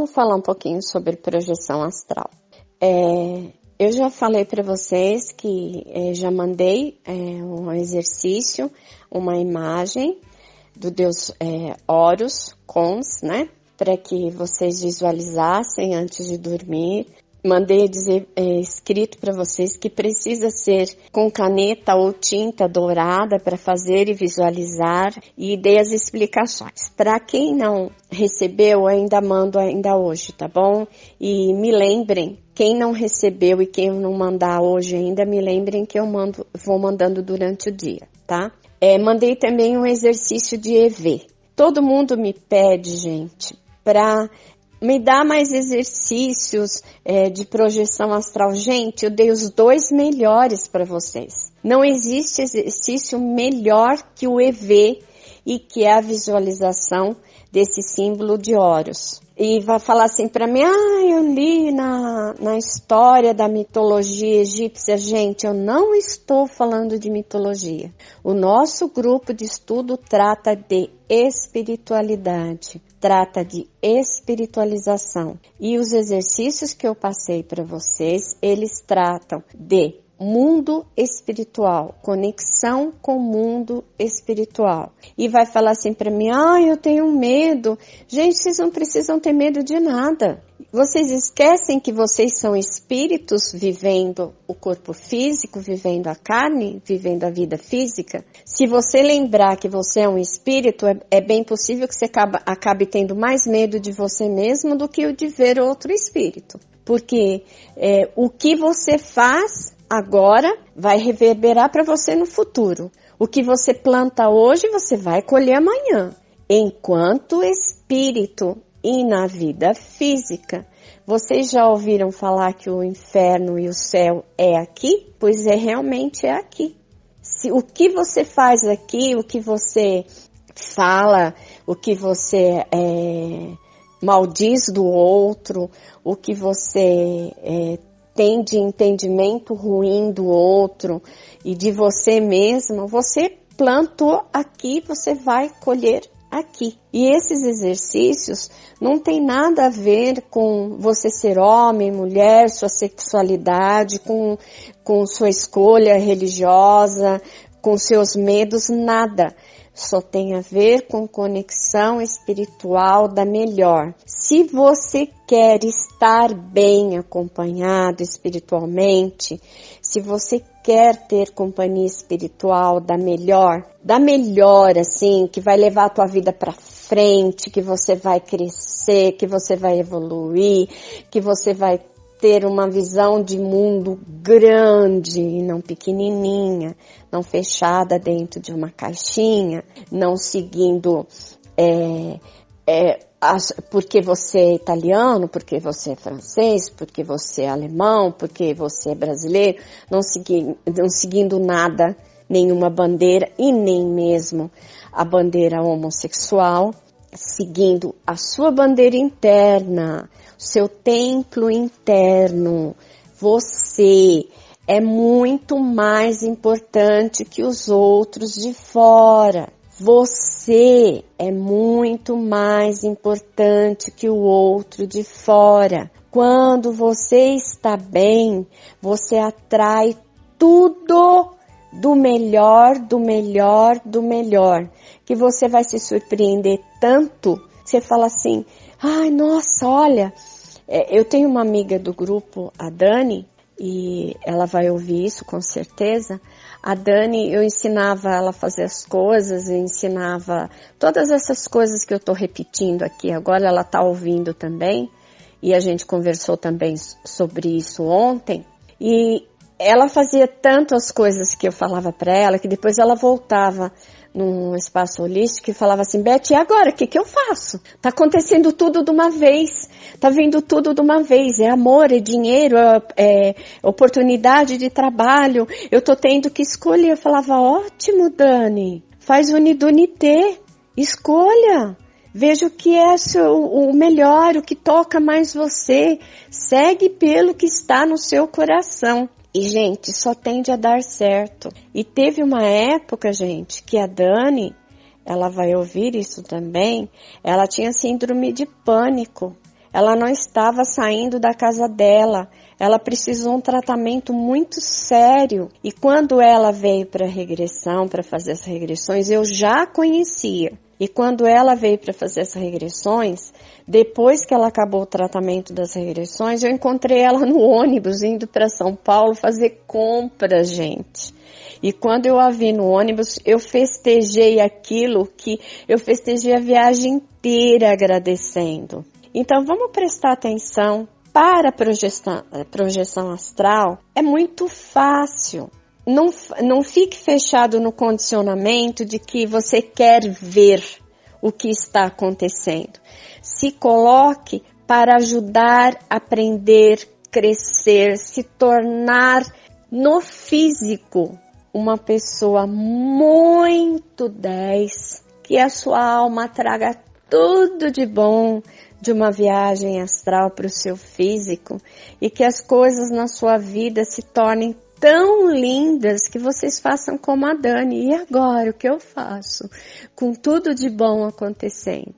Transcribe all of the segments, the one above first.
vamos falar um pouquinho sobre projeção astral. É, eu já falei para vocês que é, já mandei é, um exercício, uma imagem do deus é, Horus, Cons, né? Para que vocês visualizassem antes de dormir mandei dizer é, escrito para vocês que precisa ser com caneta ou tinta dourada para fazer e visualizar e dei as explicações. Para quem não recebeu, ainda mando ainda hoje, tá bom? E me lembrem, quem não recebeu e quem não mandar hoje ainda, me lembrem que eu mando, vou mandando durante o dia, tá? É, mandei também um exercício de EV. Todo mundo me pede, gente, para me dá mais exercícios é, de projeção astral. Gente, eu dei os dois melhores para vocês. Não existe exercício melhor que o EV e que é a visualização desse símbolo de Horus. E vai falar assim para mim, ah, eu li na, na história da mitologia egípcia. Gente, eu não estou falando de mitologia. O nosso grupo de estudo trata de espiritualidade, trata de espiritualização. E os exercícios que eu passei para vocês, eles tratam de mundo espiritual, conexão com o mundo espiritual. E vai falar assim para mim: "Ah, eu tenho medo". Gente, vocês não precisam ter medo de nada. Vocês esquecem que vocês são espíritos vivendo o corpo físico, vivendo a carne, vivendo a vida física? Se você lembrar que você é um espírito, é, é bem possível que você acabe, tendo mais medo de você mesmo do que o de ver outro espírito. Porque é, o que você faz agora vai reverberar para você no futuro. O que você planta hoje, você vai colher amanhã. Enquanto espírito e na vida física. Vocês já ouviram falar que o inferno e o céu é aqui? Pois é, realmente é aqui. Se o que você faz aqui, o que você fala, o que você é, maldiz do outro, o que você é, tem de entendimento ruim do outro e de você mesmo, você plantou aqui, você vai colher aqui. E esses exercícios não tem nada a ver com você ser homem, mulher, sua sexualidade, com, com sua escolha religiosa, com seus medos, nada só tem a ver com conexão espiritual da melhor. Se você quer estar bem acompanhado espiritualmente, se você quer ter companhia espiritual da melhor, da melhor assim, que vai levar a tua vida para frente, que você vai crescer, que você vai evoluir, que você vai ter uma visão de mundo grande e não pequenininha, não fechada dentro de uma caixinha, não seguindo é, é, as, porque você é italiano, porque você é francês, porque você é alemão, porque você é brasileiro, não, segui, não seguindo nada, nenhuma bandeira e nem mesmo a bandeira homossexual, seguindo a sua bandeira interna, seu templo interno, você é muito mais importante que os outros de fora. Você é muito mais importante que o outro de fora. Quando você está bem, você atrai tudo do melhor, do melhor, do melhor, que você vai se surpreender tanto. Você fala assim: ai, nossa, olha, é, eu tenho uma amiga do grupo, a Dani, e ela vai ouvir isso com certeza. A Dani, eu ensinava ela a fazer as coisas, eu ensinava todas essas coisas que eu estou repetindo aqui. Agora ela está ouvindo também, e a gente conversou também sobre isso ontem. E ela fazia tanto as coisas que eu falava para ela que depois ela voltava num espaço holístico e falava assim, Beth, e agora? O que, que eu faço? Tá acontecendo tudo de uma vez. Tá vindo tudo de uma vez. É amor, é dinheiro, é, é oportunidade de trabalho. Eu tô tendo que escolher. Eu falava, ótimo, Dani. Faz unidunité. Escolha. Veja o que é o melhor, o que toca mais você. Segue pelo que está no seu coração. E, gente, só tende a dar certo. E teve uma época, gente, que a Dani, ela vai ouvir isso também, ela tinha síndrome de pânico. Ela não estava saindo da casa dela, ela precisou um tratamento muito sério. E quando ela veio para regressão, para fazer as regressões, eu já conhecia. E quando ela veio para fazer as regressões, depois que ela acabou o tratamento das regressões, eu encontrei ela no ônibus indo para São Paulo fazer compras, gente. E quando eu a vi no ônibus, eu festejei aquilo que eu festejei a viagem inteira agradecendo. Então vamos prestar atenção para a projeção, projeção astral. É muito fácil. Não, não fique fechado no condicionamento de que você quer ver o que está acontecendo. Se coloque para ajudar, aprender, crescer, se tornar no físico uma pessoa muito 10, que a sua alma traga tudo de bom de uma viagem astral para o seu físico e que as coisas na sua vida se tornem tão lindas que vocês façam como a Dani. E agora, o que eu faço? Com tudo de bom acontecendo.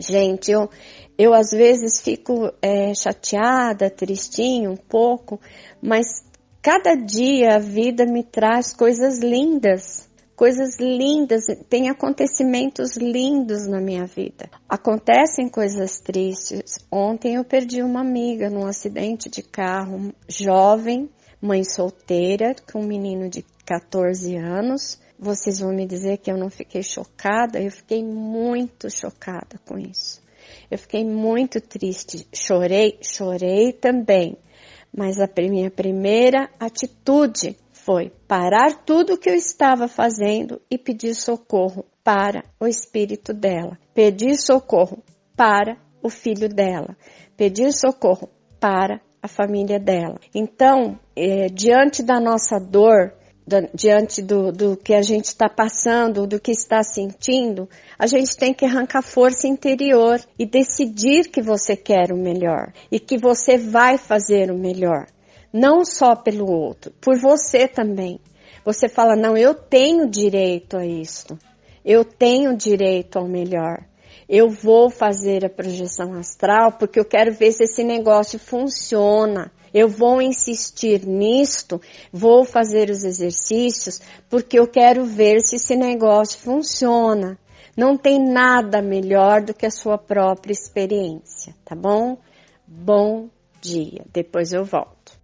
Gente, eu, eu às vezes fico é, chateada, tristinha um pouco, mas cada dia a vida me traz coisas lindas coisas lindas, tem acontecimentos lindos na minha vida. Acontecem coisas tristes. Ontem eu perdi uma amiga num acidente de carro, jovem, mãe solteira, com um menino de 14 anos. Vocês vão me dizer que eu não fiquei chocada? Eu fiquei muito chocada com isso. Eu fiquei muito triste. Chorei, chorei também. Mas a minha primeira atitude foi parar tudo o que eu estava fazendo e pedir socorro para o espírito dela. Pedir socorro para o filho dela. Pedir socorro para a família dela. Então, é, diante da nossa dor, diante do, do que a gente está passando, do que está sentindo, a gente tem que arrancar força interior e decidir que você quer o melhor e que você vai fazer o melhor. Não só pelo outro, por você também. Você fala, não, eu tenho direito a isso. Eu tenho direito ao melhor eu vou fazer a projeção astral porque eu quero ver se esse negócio funciona. Eu vou insistir nisto, vou fazer os exercícios porque eu quero ver se esse negócio funciona. Não tem nada melhor do que a sua própria experiência, tá bom? Bom dia. Depois eu volto.